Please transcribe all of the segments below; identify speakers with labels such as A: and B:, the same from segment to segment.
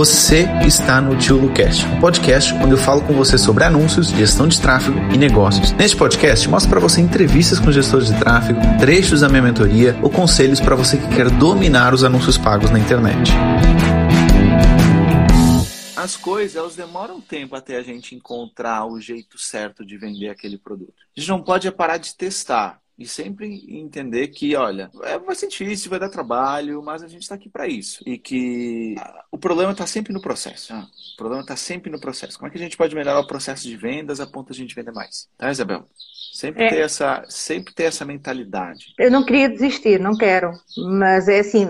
A: Você está no Tio Lucast, um podcast onde eu falo com você sobre anúncios, gestão de tráfego e negócios. Neste podcast, mostro para você entrevistas com gestores de tráfego, trechos da minha mentoria ou conselhos para você que quer dominar os anúncios pagos na internet. As coisas, elas demoram tempo até a gente encontrar o jeito certo de vender aquele produto. A gente não pode parar de testar e sempre entender que, olha, é, vai ser difícil, vai dar trabalho, mas a gente está aqui para isso. E que o problema está sempre no processo. Ah, o problema está sempre no processo. Como é que a gente pode melhorar o processo de vendas a ponto de a gente vender mais? Tá, Isabel? Sempre, é. ter essa, sempre ter essa mentalidade.
B: Eu não queria desistir, não quero. Mas é assim,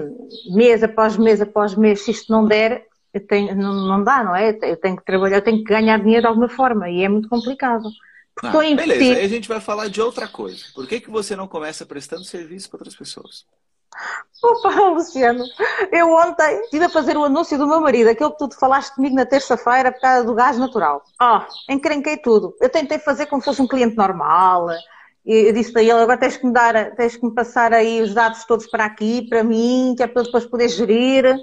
B: mês após mês após mês, se isto não der, eu tenho, não, não dá, não é? Eu tenho que trabalhar, eu tenho que ganhar dinheiro de alguma forma e é muito complicado.
A: Ah, beleza, aí a gente vai falar de outra coisa. Por que, que você não começa prestando serviço para outras pessoas?
B: Opa, Luciano, eu ontem estive a fazer o anúncio do meu marido, aquele que tu falaste comigo na terça-feira por causa do gás natural. Oh, encrenquei tudo. Eu tentei fazer como se fosse um cliente normal. Eu disse a ele, agora tens que me dar, tens que me passar aí os dados todos para aqui, para mim, que é para depois poder gerir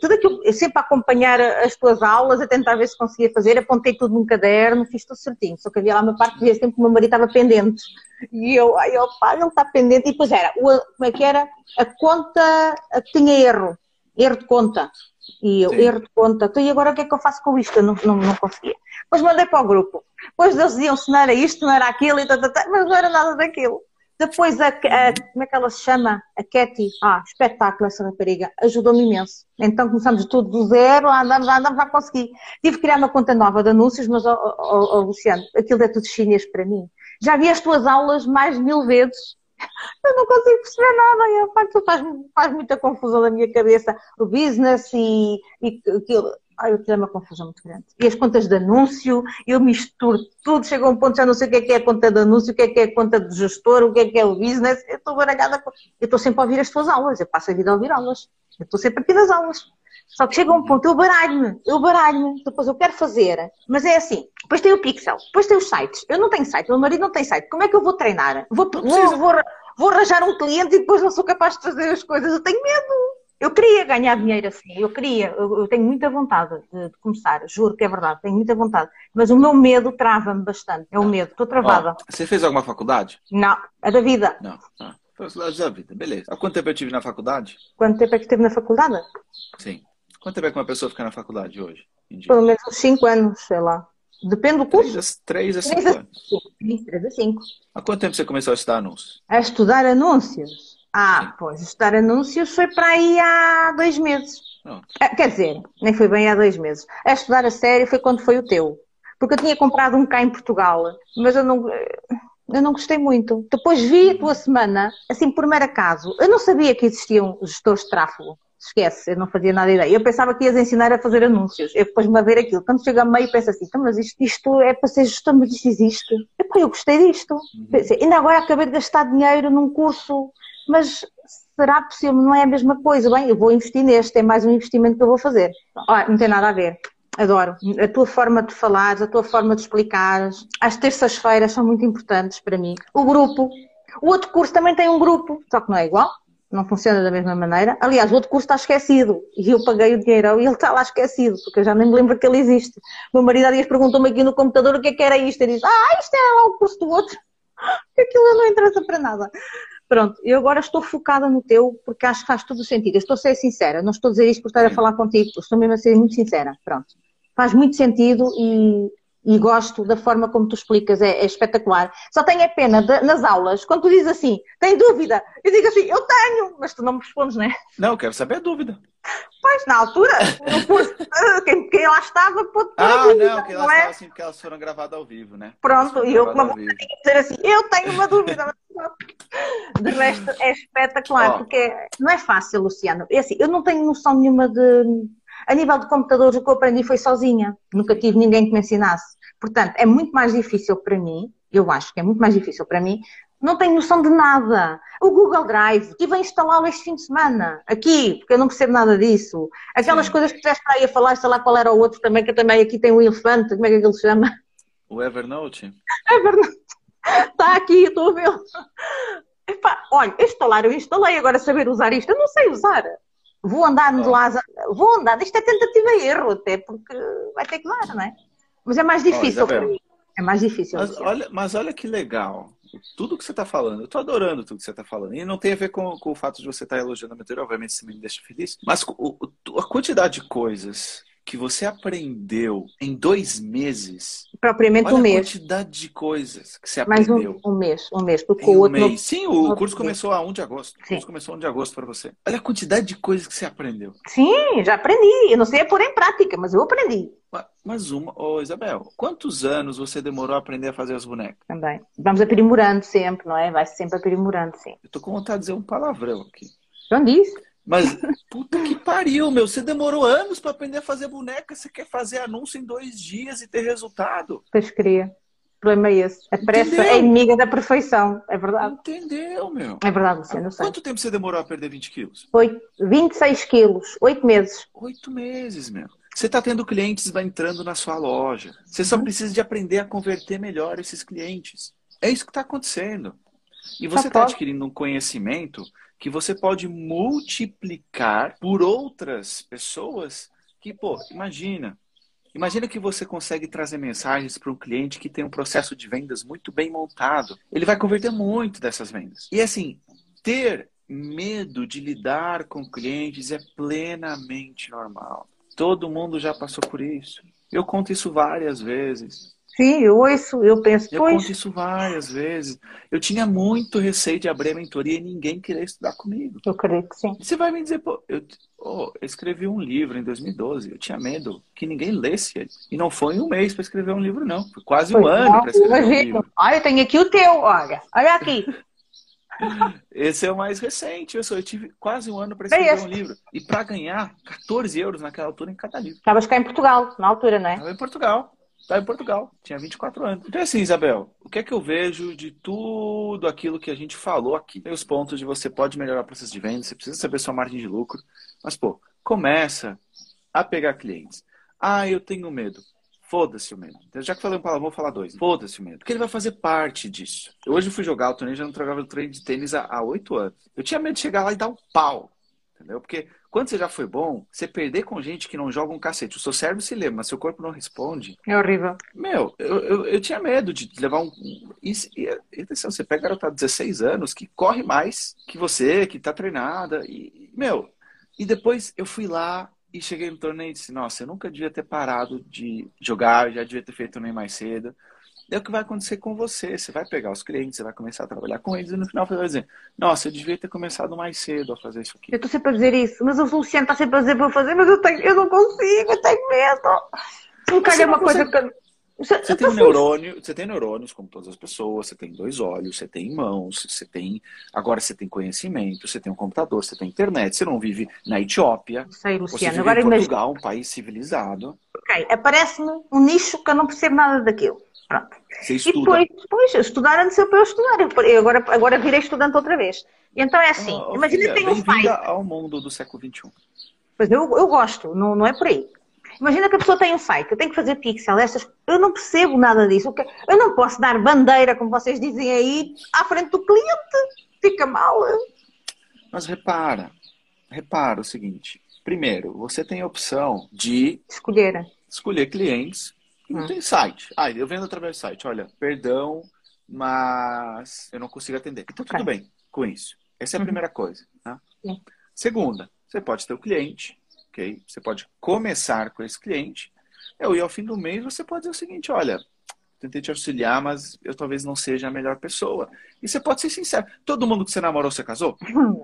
B: tudo aquilo, sempre a acompanhar as tuas aulas, a tentar ver se conseguia fazer, apontei tudo num caderno, fiz tudo certinho. Só que havia lá uma parte que dizia sempre que o meu marido estava pendente. E eu, ai, opa, ele está pendente. E depois era, o, como é que era? A conta a que tinha erro, erro de conta. E eu, Sim. erro de conta. Então, e agora o que é que eu faço com isto? Eu não, não, não conseguia. Depois mandei para o grupo. Depois eles diziam se não era isto, não era aquilo, e tal, tal, mas não era nada daquilo. Depois, a, a, como é que ela se chama? A Katy. Ah, espetáculo essa rapariga. Ajudou-me imenso. Então começamos tudo do zero, andamos, andamos a conseguir. Tive que criar uma conta nova de anúncios, mas, oh, oh, oh, Luciano, aquilo é tudo chinês para mim. Já vi as tuas aulas mais mil vezes. Eu não consigo perceber nada. E, facto, faz, faz muita confusão na minha cabeça. O business e, e aquilo. Ai, eu tenho uma confusão muito grande. E as contas de anúncio, eu misturo tudo, chega a um ponto já não sei o que é que é a conta de anúncio, o que é que é a conta de gestor, o que é que é o business. Eu estou baralhada. Eu estou sempre a ouvir as tuas aulas, eu passo a vida a ouvir aulas. Eu estou sempre aqui nas aulas. Só que chega a um ponto, eu baralho-me, eu baralho-me, depois eu quero fazer, mas é assim, depois tem o Pixel, depois tem os sites. Eu não tenho site, meu marido não tem site. Como é que eu vou treinar? Vou, vou, vou, vou arranjar um cliente e depois não sou capaz de fazer as coisas. Eu tenho medo. Eu queria ganhar dinheiro assim, eu queria, eu, eu tenho muita vontade de, de, começar, juro que é verdade, tenho muita vontade. Mas o meu medo trava-me bastante, é o medo, estou travada.
A: Oh, você fez alguma faculdade?
B: Não, a da vida.
A: Não, ah, faculdade da vida, beleza. Há quanto tempo eu tive na faculdade?
B: Quanto tempo é que esteve na faculdade?
A: Sim. Quanto tempo é que uma pessoa fica na faculdade hoje?
B: Pelo menos uns 5 anos, sei lá. Depende do curso.
A: 3 a 5 anos.
B: Sim, 3 a 5.
A: Há quanto tempo você começou a estudar anúncios?
B: A estudar anúncios? Ah, pois, estudar anúncios foi para aí há dois meses. Ah, quer dizer, nem foi bem há dois meses. A estudar a sério foi quando foi o teu. Porque eu tinha comprado um cá em Portugal, mas eu não, eu não gostei muito. Depois vi a tua semana, assim, por mero acaso. Eu não sabia que existiam gestores de tráfego. Esquece, eu não fazia nada ideia. Eu pensava que ias ensinar a fazer anúncios. Eu depois me a ver aquilo. Quando chega a meio, penso assim, então, mas isto, isto é para ser gestor, mas isto existe. Epá, eu gostei disto. Uhum. Pensei, ainda agora acabei de gastar dinheiro num curso mas será possível? Não é a mesma coisa. Bem, eu vou investir neste, é mais um investimento que eu vou fazer. Olha, não tem nada a ver. Adoro. A tua forma de falar, a tua forma de explicar. As terças-feiras são muito importantes para mim. O grupo. O outro curso também tem um grupo, só que não é igual. Não funciona da mesma maneira. Aliás, o outro curso está esquecido. E eu paguei o dinheiro e ele está lá esquecido, porque eu já nem me lembro que ele existe. O meu marido há dias perguntou-me aqui no computador o que é que era isto. Ele disse, ah, isto é lá o curso do outro. Aquilo não interessa para nada. Pronto, eu agora estou focada no teu porque acho que faz todo o sentido. Eu estou a ser sincera, não estou a dizer isto por estar a falar contigo, estou mesmo a ser muito sincera. Pronto. Faz muito sentido e, e gosto da forma como tu explicas, é, é espetacular. Só tenho a pena de, nas aulas, quando tu dizes assim, tem dúvida? Eu digo assim, eu tenho, mas tu não me respondes, não é?
A: Não, eu quero saber a dúvida.
B: Pois, na altura, quem, quem lá estava pôde
A: Ah, dúvida, não, que elas é? estavam assim porque elas foram gravadas ao vivo, né?
B: Pronto, e eu como dizer assim, eu tenho uma dúvida. De resto, é espetacular, oh. porque não é fácil, Luciano. É assim, eu não tenho noção nenhuma de. A nível de computadores, o que eu aprendi foi sozinha. Nunca tive ninguém que me ensinasse. Portanto, é muito mais difícil para mim, eu acho que é muito mais difícil para mim, não tenho noção de nada. O Google Drive, estive a instalá-lo este fim de semana, aqui, porque eu não percebo nada disso. Aquelas Sim. coisas que estiveste para aí a falar, sei lá qual era o outro também, que também aqui tem um elefante, como é que ele se chama?
A: O Evernote?
B: Evernote. Está aqui, estou a vê-lo. olha, instalar eu instalei, agora saber usar isto, eu não sei usar. Vou andar de lá, vou andar, isto é tentativa e erro até, porque vai ter que dar, não é? Mas é mais difícil para mim. É mais difícil.
A: Mas olha, mas olha que legal. Tudo que você está falando, eu estou adorando tudo que você está falando. E não tem a ver com, com o fato de você estar tá elogiando a mentoria, obviamente isso me deixa feliz. Mas o, a quantidade de coisas que você aprendeu em dois meses.
B: Propriamente um mês.
A: a quantidade de coisas que você aprendeu.
B: Mais um, um mês, um mês. Porque o outro
A: mês. Sim, o curso começou a 1 de agosto. Sim. O curso começou a 1 de agosto para você. Olha a quantidade de coisas que você aprendeu.
B: Sim, já aprendi. Eu não sei pôr em prática, mas eu aprendi.
A: Mas uma, ô Isabel, quantos anos você demorou a aprender a fazer as bonecas?
B: Também. Vamos aprimorando sempre, não é? Vai sempre aprimorando, sim.
A: Eu tô com vontade de dizer um palavrão aqui.
B: Não disse?
A: Mas, puta que pariu, meu. Você demorou anos para aprender a fazer boneca. Você quer fazer anúncio em dois dias e ter resultado.
B: Pois queria. O problema é esse. A pressa é inimiga da perfeição. É verdade.
A: Entendeu, meu?
B: É verdade, Luciano.
A: Quanto tempo você demorou a perder 20 quilos?
B: Oito, 26 quilos. Oito meses.
A: Oito meses, meu. Você está tendo clientes vai entrando na sua loja. Você só uhum. precisa de aprender a converter melhor esses clientes. É isso que está acontecendo. E você está adquirindo um conhecimento que você pode multiplicar por outras pessoas que, pô, imagina. Imagina que você consegue trazer mensagens para um cliente que tem um processo de vendas muito bem montado. Ele vai converter muito dessas vendas. E assim, ter medo de lidar com clientes é plenamente normal. Todo mundo já passou por isso. Eu conto isso várias vezes.
B: Sim, eu ouço, eu penso,
A: eu
B: pois...
A: conto isso várias vezes. Eu tinha muito receio de abrir a mentoria e ninguém queria estudar comigo.
B: Eu creio que sim.
A: Você vai me dizer, pô, eu, oh, eu escrevi um livro em 2012, eu tinha medo que ninguém lesse ele. E não foi um mês para escrever um livro, não. Foi quase um ano para escrever um livro.
B: Olha, eu tenho aqui o teu, olha. Olha aqui.
A: Esse é o mais recente. Eu, sou, eu tive quase um ano para escrever é um livro. E para ganhar 14 euros naquela altura em cada livro.
B: Estavas cá em Portugal, na altura, não é?
A: Estava em Portugal. Estava em Portugal. Tinha 24 anos. Então, assim, Isabel, o que é que eu vejo de tudo aquilo que a gente falou aqui? Tem os pontos de você pode melhorar o processo de venda, você precisa saber sua margem de lucro. Mas, pô, começa a pegar clientes. Ah, eu tenho medo. Foda-se o medo. Então, já que falei um palavrão, vou falar dois. Foda-se o medo. Porque ele vai fazer parte disso. Eu hoje fui jogar o torneio, já não trocava o treino de tênis há oito anos. Eu tinha medo de chegar lá e dar um pau. Entendeu? Porque quando você já foi bom, você perder com gente que não joga um cacete. O seu cérebro se lembra, mas seu corpo não responde.
B: É horrível.
A: Meu, eu, eu, eu tinha medo de levar um. E, e atenção, você pega garotada de 16 anos que corre mais que você, que tá treinada. E, meu, e depois eu fui lá e cheguei no torneio e disse, nossa, eu nunca devia ter parado de jogar, já devia ter feito nem mais cedo. É o que vai acontecer com você. Você vai pegar os clientes, você vai começar a trabalhar com eles e no final você vai dizer, nossa, eu devia ter começado mais cedo a fazer isso aqui.
B: Eu estou sempre a dizer isso, mas o Luciano está sempre a dizer para eu fazer, mas eu, tenho, eu não consigo, eu tenho medo. Me calha uma coisa que
A: você, você tem um neurônio, você tem neurônios como todas as pessoas, você tem dois olhos, você tem mãos, você tem. Agora você tem conhecimento, você tem um computador, você tem internet, você não vive na Etiópia.
B: Luciano.
A: Você vive
B: agora
A: em Portugal, um país civilizado.
B: Ok, aparece-me um nicho que eu não percebo nada daquilo. Pronto.
A: Você estuda.
B: E depois, depois estudar antes eu para eu estudar. Eu agora, agora virei estudante outra vez. E então é assim, oh, imagina que tem um pai.
A: ao mundo do século XXI.
B: Pois eu, eu gosto, não, não é por aí. Imagina que a pessoa tem um site, eu tenho que fazer pixel, estas, eu não percebo nada disso. Eu não posso dar bandeira, como vocês dizem aí, à frente do cliente. Fica mal.
A: Mas repara, repara o seguinte. Primeiro, você tem a opção de
B: escolher,
A: escolher clientes e não hum. tem site. Ah, eu vendo através do site. Olha, perdão, mas eu não consigo atender. Então, tudo bem com isso. Essa é a uhum. primeira coisa. Tá? Segunda, você pode ter o cliente ok? Você pode começar com esse cliente. E ao fim do mês você pode dizer o seguinte, olha, tentei te auxiliar, mas eu talvez não seja a melhor pessoa. E você pode ser sincero. Todo mundo que você namorou, você casou?
B: Não.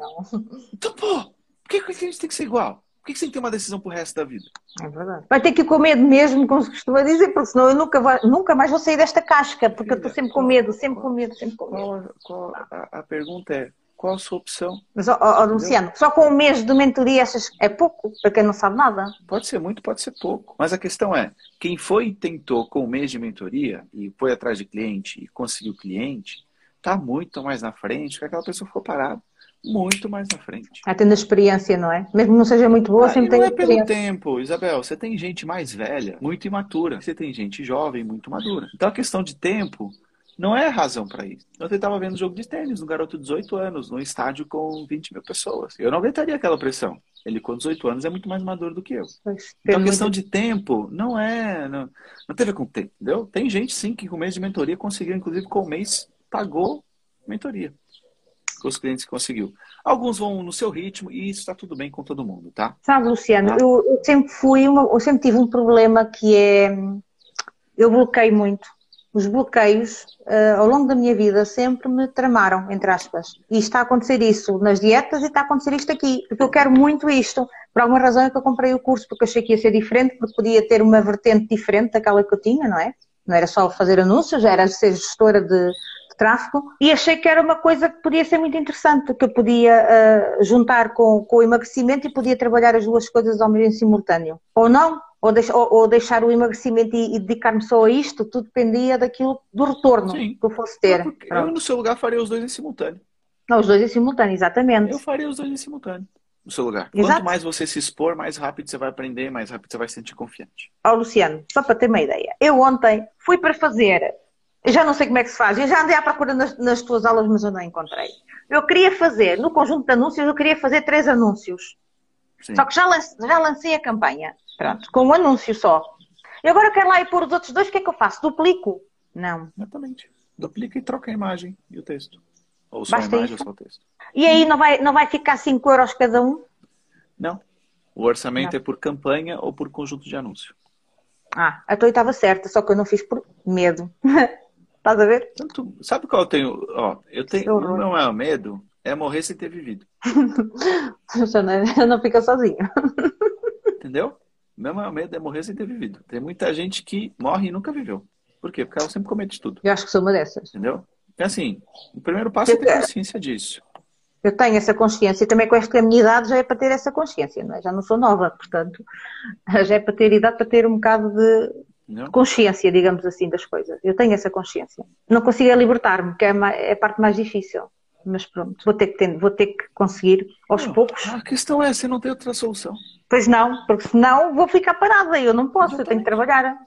A: Então, pô, por que, que a gente tem que ser igual? Por que, que você tem que ter uma decisão pro resto da vida?
B: É verdade. Vai ter que ir com medo mesmo, como se costuma dizer, porque senão eu nunca, nunca mais vou sair desta casca, porque eu estou sempre com medo, sempre com medo, sempre com medo.
A: Qual, qual, a, a pergunta é, qual a sua opção.
B: Mas, Luciano, só com um mês de mentoria achas é pouco para quem não sabe nada?
A: Pode ser muito, pode ser pouco. Mas a questão é, quem foi e tentou com um mês de mentoria e foi atrás de cliente e conseguiu cliente, está muito mais na frente que aquela pessoa que ficou parada. Muito mais na frente.
B: Está tendo experiência, não é? Mesmo que não seja muito boa, ah, sempre tem
A: não
B: é pelo
A: tempo, Isabel. Você tem gente mais velha, muito imatura. Você tem gente jovem, muito madura. Então a questão de tempo não é razão para isso. Eu estava vendo jogo de tênis, um garoto de 18 anos, num estádio com 20 mil pessoas. Eu não aguentaria aquela pressão. Ele com 18 anos é muito mais maduro do que eu. Então a questão muito... de tempo não é. Não, não ver com tempo, entendeu? Tem gente sim que com mês de mentoria conseguiu, inclusive com o mês, pagou mentoria. Com os clientes que conseguiu. Alguns vão no seu ritmo e isso está tudo bem com todo mundo, tá?
B: Sabe, Luciano, tá? Eu, eu, sempre fui, uma, eu sempre tive um problema que é. Eu bloqueio muito os bloqueios uh, ao longo da minha vida sempre me tramaram, entre aspas. E está a acontecer isso nas dietas e está a acontecer isto aqui. Porque eu quero muito isto. Por alguma razão é que eu comprei o curso, porque achei que ia ser diferente, porque podia ter uma vertente diferente daquela que eu tinha, não é? Não era só fazer anúncios, era ser gestora de, de tráfego. E achei que era uma coisa que podia ser muito interessante, que eu podia uh, juntar com, com o emagrecimento e podia trabalhar as duas coisas ao mesmo simultâneo. Ou não, ou, deix, ou, ou deixar o emagrecimento e, e dedicar-me só a isto, tudo dependia daquilo, do retorno Sim. que eu fosse ter.
A: Eu, no seu lugar, faria os dois em simultâneo.
B: Não, os dois em simultâneo, exatamente.
A: Eu faria os dois em simultâneo, no seu lugar. Exato. Quanto mais você se expor, mais rápido você vai aprender, mais rápido você vai se sentir confiante.
B: Ó, oh, Luciano, só para ter uma ideia. Eu ontem fui para fazer, eu já não sei como é que se faz, eu já andei à procura nas, nas tuas aulas, mas eu não encontrei. Eu queria fazer, no conjunto de anúncios, eu queria fazer três anúncios. Sim. Só que já lancei, já lancei a campanha. Pronto, com um anúncio só. E agora quero lá ir pôr os outros dois, o que é que eu faço? Duplico? Não.
A: Exatamente. Duplica e troca a imagem e o texto. Ou só Basta a imagem isso? ou só o texto.
B: E aí não vai, não vai ficar 5 euros cada um?
A: Não. O orçamento não. é por campanha ou por conjunto de anúncio.
B: Ah, então eu estava certa, só que eu não fiz por medo. Estás a ver?
A: Tanto, sabe qual eu tenho? Ó, eu tenho. O meu maior medo é morrer sem ter vivido.
B: eu não fica sozinho.
A: Entendeu? Meu maior medo é morrer sem ter vivido. Tem muita gente que morre e nunca viveu. Por quê? Porque ela sempre comete tudo.
B: Eu acho que sou uma dessas.
A: Entendeu? Então, assim, o primeiro passo é ter consciência disso.
B: Eu tenho essa consciência e também com esta minha idade já é para ter essa consciência, não é? Já não sou nova, portanto, já é para ter idade para ter um bocado de não. consciência, digamos assim, das coisas. Eu tenho essa consciência. Não consigo é libertar-me, que é, é a parte mais difícil. Mas pronto, vou ter que, ter, vou ter que conseguir aos não, poucos.
A: A questão é, você não tem outra solução.
B: Pois não, porque senão vou ficar parada. Eu não posso, Exatamente. eu tenho que trabalhar.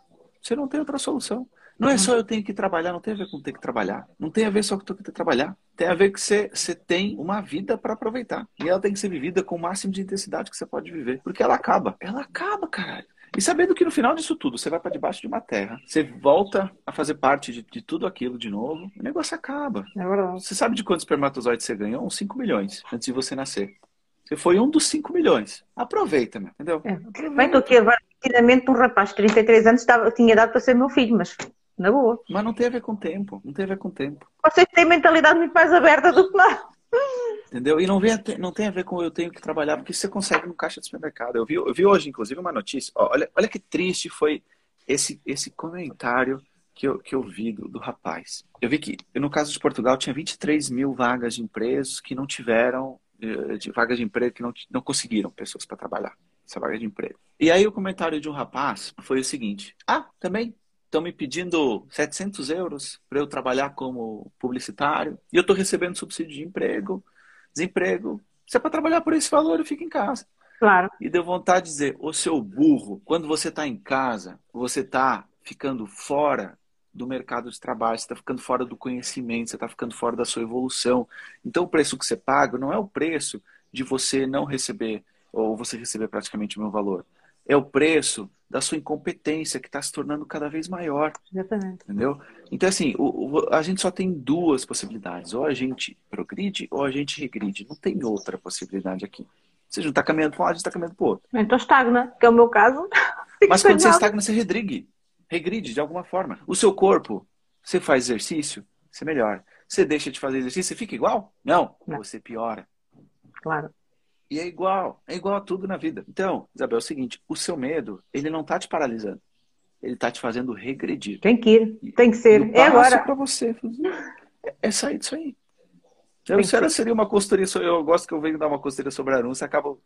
A: Você não tem outra solução. Não é só eu tenho que trabalhar, não tem a ver com ter que trabalhar. Não tem a ver só com ter que trabalhar. Tem a ver que você, você tem uma vida para aproveitar. E ela tem que ser vivida com o máximo de intensidade que você pode viver. Porque ela acaba. Ela acaba, caralho. E sabendo que no final disso tudo, você vai para debaixo de uma terra, você volta a fazer parte de, de tudo aquilo de novo, o negócio acaba.
B: É verdade.
A: Você sabe de quantos espermatozoides você ganhou? Uns 5 milhões antes de você nascer. Você foi um dos 5 milhões. Aproveita, meu, entendeu? É.
B: Aproveita. Bem, estou aqui rapidamente um rapaz de 33 anos estava, tinha dado para ser meu filho, mas na boa.
A: Mas não tem a ver com tempo. Não tem a ver com tempo.
B: Vocês têm mentalidade muito mais aberta do que nós.
A: Entendeu? E não, vem não tem a ver com eu tenho que trabalhar, porque você consegue no caixa de supermercado. Eu vi, eu vi hoje, inclusive, uma notícia. Ó, olha, olha que triste foi esse, esse comentário que eu, que eu vi do, do rapaz. Eu vi que, no caso de Portugal, tinha 23 mil vagas de empresas que não tiveram eh, de vagas de emprego que não, não conseguiram pessoas para trabalhar essa vaga de emprego. E aí o comentário de um rapaz foi o seguinte: Ah, também estão me pedindo 700 euros para eu trabalhar como publicitário e eu estou recebendo subsídio de emprego, desemprego. Se é para trabalhar por esse valor, eu fico em casa.
B: Claro.
A: E deu vontade de dizer, ô seu burro, quando você está em casa, você está ficando fora do mercado de trabalho, você está ficando fora do conhecimento, você está ficando fora da sua evolução. Então, o preço que você paga não é o preço de você não receber, ou você receber praticamente o meu valor. É o preço da sua incompetência, que está se tornando cada vez maior.
B: Exatamente.
A: Entendeu? Então, assim, o, o, a gente só tem duas possibilidades. Ou a gente progride, ou a gente regride. Não tem outra possibilidade aqui. Você não está caminhando para um lado, a gente está caminhando para o outro.
B: Então estagna, que é o meu caso.
A: Mas quando você estagna, você redrigue regride de alguma forma. O seu corpo, você faz exercício, você melhora. Você deixa de fazer exercício, você fica igual? Não, Não. você piora.
B: Claro.
A: E é igual, é igual a tudo na vida. Então, Isabel, é o seguinte, o seu medo, ele não está te paralisando. Ele está te fazendo regredir.
B: Tem que ir, tem que ser. é agora.
A: para você é sair disso aí. Eu, se ela seria uma consultoria, eu gosto que eu venho dar uma consultoria sobre anúncio, acaba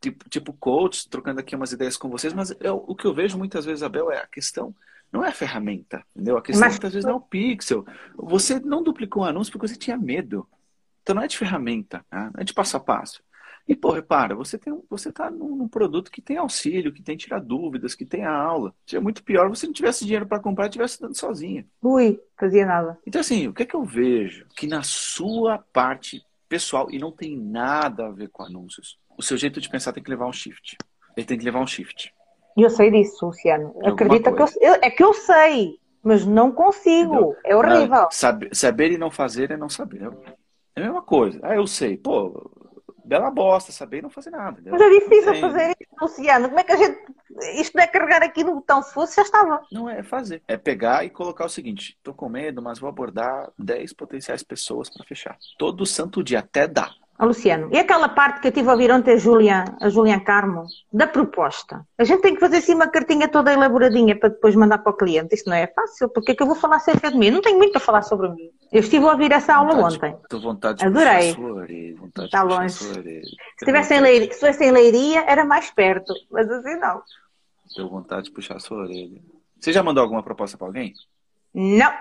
A: tipo, tipo coach, trocando aqui umas ideias com vocês, mas eu, o que eu vejo muitas vezes, Abel, é a questão não é a ferramenta, entendeu? A questão mas... muitas vezes não é o pixel. Você não duplicou um anúncio porque você tinha medo. Então não é de ferramenta, né? não é de passo a passo. E, pô, repara, você tem você tá num, num produto que tem auxílio, que tem tirar dúvidas, que tem a aula. Seria muito pior se não tivesse dinheiro para comprar e estivesse dando sozinha.
B: Ui, fazia nada.
A: Então, assim, o que é que eu vejo? Que na sua parte pessoal, e não tem nada a ver com anúncios, o seu jeito de pensar tem que levar um shift. Ele tem que levar um shift.
B: E eu sei disso, Luciano. Acredita que eu, eu, é que eu sei, mas não consigo. Entendeu? É horrível.
A: Saber, saber e não fazer é não saber. É a mesma coisa. Ah, eu sei. Pô, bela bosta, saber e não fazer nada.
B: Mas é difícil Tem... fazer isso, Luciano. Como é que a gente. Isto não é carregar aqui no botão, se fosse, já estava.
A: Não é fazer. É pegar e colocar o seguinte: tô com medo, mas vou abordar 10 potenciais pessoas para fechar. Todo santo dia, até dá.
B: Luciano, e aquela parte que eu tive a ouvir ontem a Julian, a Julian Carmo, da proposta? A gente tem que fazer assim uma cartinha toda elaboradinha para depois mandar para o cliente. Isto não é fácil, porque é que eu vou falar acerca de mim? Eu não tenho muito a falar sobre mim. Eu estive a ouvir essa aula
A: vontade,
B: ontem.
A: Estou vontade de
B: Adorei.
A: Vontade
B: Está longe. Se estivesse em leiria, se fosse em leiria, era mais perto, mas assim não.
A: Tenho vontade de puxar a sua orelha. Você já mandou alguma proposta para alguém?
B: Não.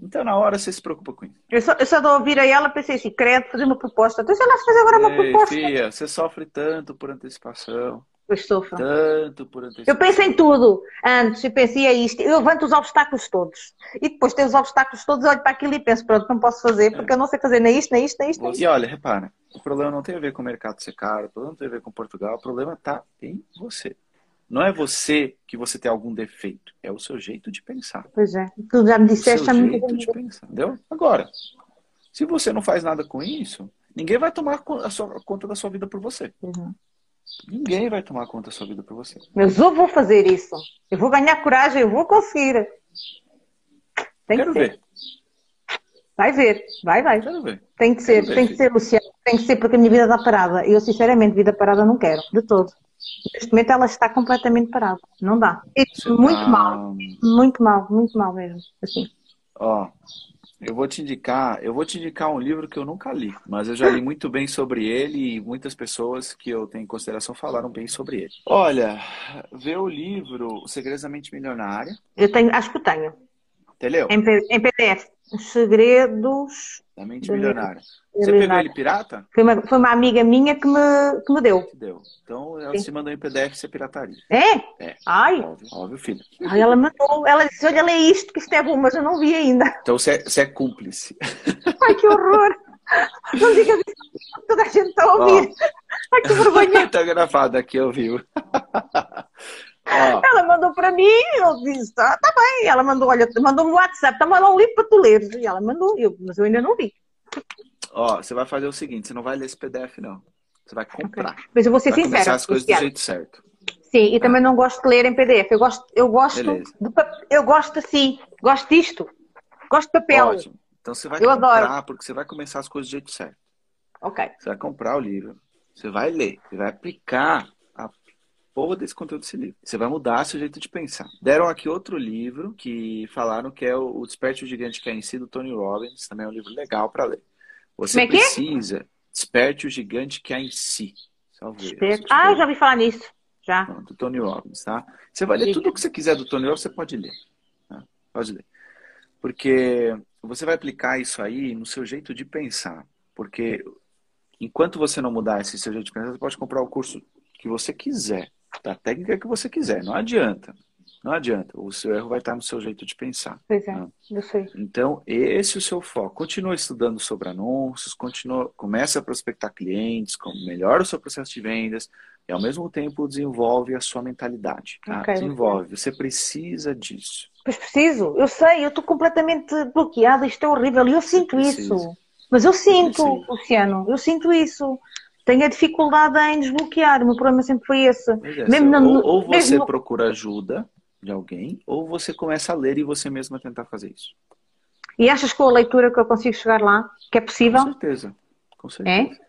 A: Então, na hora, você se preocupa com isso.
B: Eu só, eu só a ela, pensei assim, credo, fazer uma proposta. Então, se ela fazer agora uma
A: Ei,
B: proposta.
A: Filha, você sofre tanto por antecipação.
B: Eu sofro.
A: Tanto por antecipação.
B: Eu penso em tudo antes, eu pensei é isto, eu levanto os obstáculos todos. E depois tenho os obstáculos todos, olho para aquilo e penso, pronto, não posso fazer, porque eu não sei fazer nem isto, nem isto, nem isto. Nem isto.
A: E olha, repara, o problema não tem a ver com o mercado ser caro, o problema não tem a ver com Portugal, o problema está em você. Não é você que você tem algum defeito, é o seu jeito de pensar.
B: Pois é, tu já me disseste
A: o seu
B: há muito
A: jeito de pensar, entendeu? Agora, se você não faz nada com isso, ninguém vai tomar a sua- conta da sua vida por você.
B: Uhum.
A: Ninguém vai tomar conta da sua vida por você.
B: Mas eu vou fazer isso. Eu vou ganhar coragem, eu vou conseguir. Tem
A: Quero
B: que ser.
A: ver,
B: Vai ver, vai, vai.
A: quero ver.
B: Tem que ser,
A: ver,
B: tem que ser, Luciano. Tem que ser porque a minha vida está parada. Eu, sinceramente, vida parada não quero, de todo. Neste momento ela está completamente parada. Não dá.
A: Você
B: muito
A: tá-
B: mal, muito mal, muito mal mesmo. Assim.
A: Ó, eu vou te indicar, eu vou te indicar um livro que eu nunca li, mas eu já li muito bem sobre ele e muitas pessoas que eu tenho em consideração falaram bem sobre ele. Olha, vê o livro O Segredos da Mente Milionária,
B: Eu tenho, acho que tenho.
A: Entendeu?
B: Em, em PDF. Os segredos.
A: Da Mente Milionária. Você pegou ele pirata?
B: Foi uma, foi uma amiga minha que me, que me deu.
A: Que deu. Então ela
B: Sim.
A: se mandou em PDF, você pirataria.
B: É?
A: É,
B: Ai,
A: óbvio, óbvio, filho.
B: ai, ela mandou. Ela disse: Olha, lê isto, que isto é bom, mas eu não vi ainda.
A: Então você é, você é cúmplice.
B: Ai, que horror! Não digas isso, toda a gente está a ouvir. Ai, que vergonha!
A: tá gravado aqui, eu Ó,
B: Ela mandou para mim, eu disse: Tá, tá bem. Ela mandou: Olha, mandou-me no WhatsApp, toma lá um livro para tu leres. E ela mandou, eu, mas eu ainda não vi.
A: ó, você vai fazer o seguinte, você não vai ler esse PDF, não. Você vai comprar.
B: Mas eu vou ser
A: Vai começar
B: sincera.
A: as coisas do jeito certo.
B: Sim, e também não gosto de ler em PDF. Eu gosto, eu gosto, de, pap- eu gosto assim, gosto disto. Gosto de papel.
A: Ótimo. Então você vai
B: Eu
A: comprar,
B: adoro.
A: porque você vai começar as coisas do jeito certo.
B: Ok.
A: Você vai comprar o livro, você vai ler, você vai aplicar porra desse conteúdo desse livro. Você vai mudar seu jeito de pensar. Deram aqui outro livro que falaram que é o Desperte o Gigante que é em si, do Tony Robbins. Também é um livro legal para ler. Você
B: Como é que é?
A: precisa Desperte o Gigante que é em si.
B: Esperto. Ah, eu já ouvi falar nisso. Já.
A: Não, do Tony Robbins, tá? Você vai ler tudo o que você quiser do Tony Robbins, você pode ler. tá? Pode ler. Porque você vai aplicar isso aí no seu jeito de pensar. Porque enquanto você não mudar esse seu jeito de pensar, você pode comprar o curso que você quiser, da técnica que você quiser. Não adianta. Não adianta. O seu erro vai estar no seu jeito de pensar.
B: Pois é,
A: Ah.
B: eu sei.
A: Então, esse é o seu foco. Continua estudando sobre anúncios, continua, começa a prospectar clientes, melhora o seu processo de vendas e, ao mesmo tempo, desenvolve a sua mentalidade. tá?
B: Ok,
A: Desenvolve. Você precisa disso.
B: Pois preciso, eu sei, eu estou completamente bloqueada, isto é horrível e eu sinto isso. Mas eu sinto. Luciano, eu sinto isso. Tenho a dificuldade em desbloquear, o meu problema sempre foi esse.
A: É,
B: Mesmo no-
A: ou, ou você
B: mesmo-
A: procura ajuda de alguém, ou você começa a ler e você mesma tentar fazer isso.
B: E achas com a leitura que eu consigo chegar lá? Que é
A: Com
B: possível?
A: certeza. Com certeza.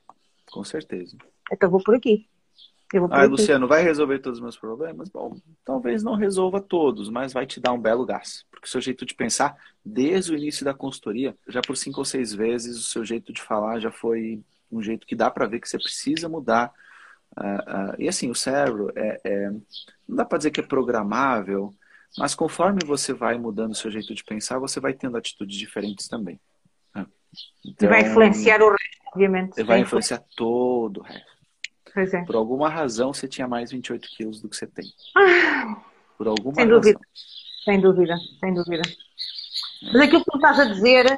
A: Com certeza.
B: Então vou por aqui. Eu vou por
A: Ah,
B: aqui.
A: Luciano, vai resolver todos os meus problemas? Bom, talvez não resolva todos, mas vai te dar um belo gás. Porque o seu jeito de pensar, desde o início da consultoria, já por cinco ou seis vezes, o seu jeito de falar já foi um jeito que dá para ver que você precisa mudar. Ah, ah, e assim, o cérebro é, é- não dá para dizer que é programável, mas conforme você vai mudando o seu jeito de pensar, você vai tendo atitudes diferentes também. Ah,
B: E vai
A: então,
B: influenciar o resto, obviamente.
A: Vai influenciar todo o resto.
B: Pois é.
A: Por alguma razão você tinha mais 28 quilos do que você tem. Por alguma
B: Sem
A: razão.
B: dúvida. Sem dúvida, sem dúvida. Mas aquilo que tu estás a dizer, uh,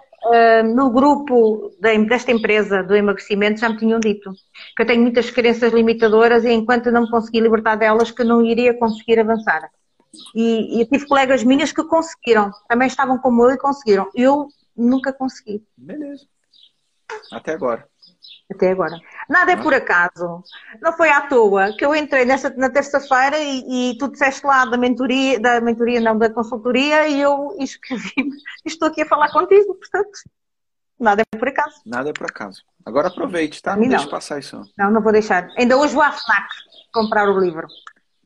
B: no grupo desta empresa do emagrecimento já me tinham dito que eu tenho muitas crenças limitadoras e enquanto não me conseguir libertar delas que não iria conseguir avançar. E, e tive colegas minhas que conseguiram, também estavam como eu e conseguiram. Eu nunca consegui.
A: Beleza. Até agora.
B: Até agora. Nada é por acaso. Não foi à toa que eu entrei nessa, na terça-feira e, e, tu disseste lá da mentoria, da mentoria, não, da consultoria, e eu inscrevi-me e estou aqui a falar contigo, portanto. Nada é por acaso.
A: Nada é por acaso. Agora aproveite, tá? Não, não. deixe passar isso.
B: Não, não vou deixar. Ainda hoje vou à FNAC comprar o livro.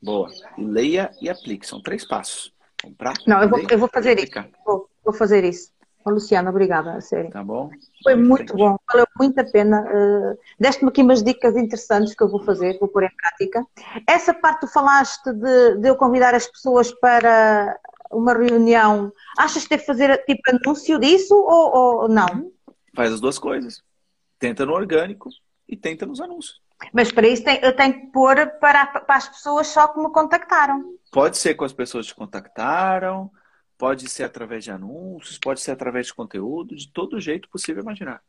A: Boa. E leia e aplique. São três passos. Comprar.
B: Não, eu vou, eu vou fazer isso. Vou, vou fazer isso. Oh, Luciana, obrigada, a sério.
A: Tá bom.
B: Foi muito bom, valeu muito a pena. Uh, Deste-me aqui umas dicas interessantes que eu vou fazer, vou pôr em prática. Essa parte tu falaste de, de eu convidar as pessoas para uma reunião, achas que deve fazer tipo anúncio disso ou, ou não?
A: Faz as duas coisas. Tenta no orgânico e tenta nos anúncios.
B: Mas para isso eu tenho que pôr para, para as pessoas só que me contactaram.
A: Pode ser com as pessoas que te contactaram, pode ser através de anúncios, pode ser através de conteúdo, de todo jeito possível imaginar.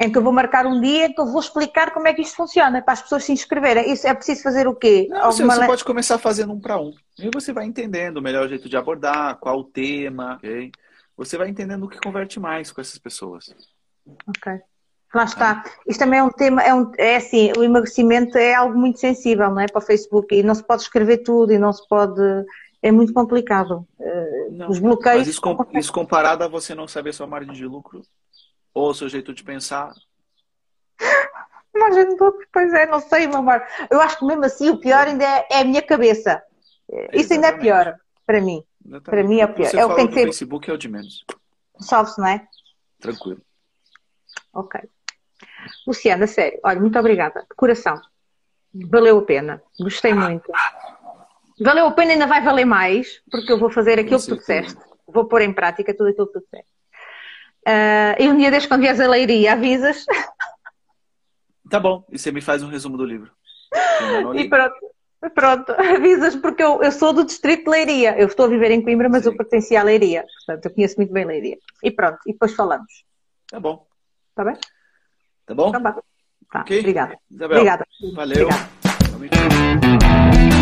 B: Em que eu vou marcar um dia que eu vou explicar como é que isto funciona, para as pessoas se inscreverem. Isso é preciso fazer o quê?
A: Não, Alguma... Você pode começar fazendo um para um. E você vai entendendo o melhor jeito de abordar, qual o tema, ok? Você vai entendendo o que converte mais com essas pessoas.
B: Ok. Lá está. Isto também é um tema, é, um, é assim, o emagrecimento é algo muito sensível, não é? Para o Facebook e não se pode escrever tudo e não se pode. É muito complicado. Não, Os bloqueios. Mas
A: isso, isso comparado a você não saber sua margem de lucro ou o seu jeito de pensar.
B: Margem de lucro, pois é, não sei, meu amor. Eu acho que mesmo assim o pior ainda é, é a minha cabeça. Isso ainda é pior para mim. Exatamente. Para mim é o pior.
A: Você
B: é o que tem
A: que ser. Facebook é o de menos.
B: Salve-se, não é?
A: Tranquilo.
B: Ok. Luciana, sério, olha, muito obrigada. De coração. Valeu a pena. Gostei muito. Valeu a pena, ainda vai valer mais, porque eu vou fazer aquilo que tu disseste. Vou pôr em prática tudo aquilo que tu disseste. Uh, e um dia desde quando vieres a leiria, avisas.
A: Tá bom, e você me faz um resumo do livro.
B: E pronto, pronto, avisas, porque eu, eu sou do distrito de Leiria. Eu estou a viver em Coimbra, mas Sim. eu pertencia à Leiria. Portanto, eu conheço muito bem Leiria. E pronto, e depois falamos.
A: Tá bom.
B: Tá bem?
A: Tá bom?
B: Então, tá,
A: okay.
B: obrigada.
A: Isabel,
B: obrigada.
A: Valeu.
B: Obrigada.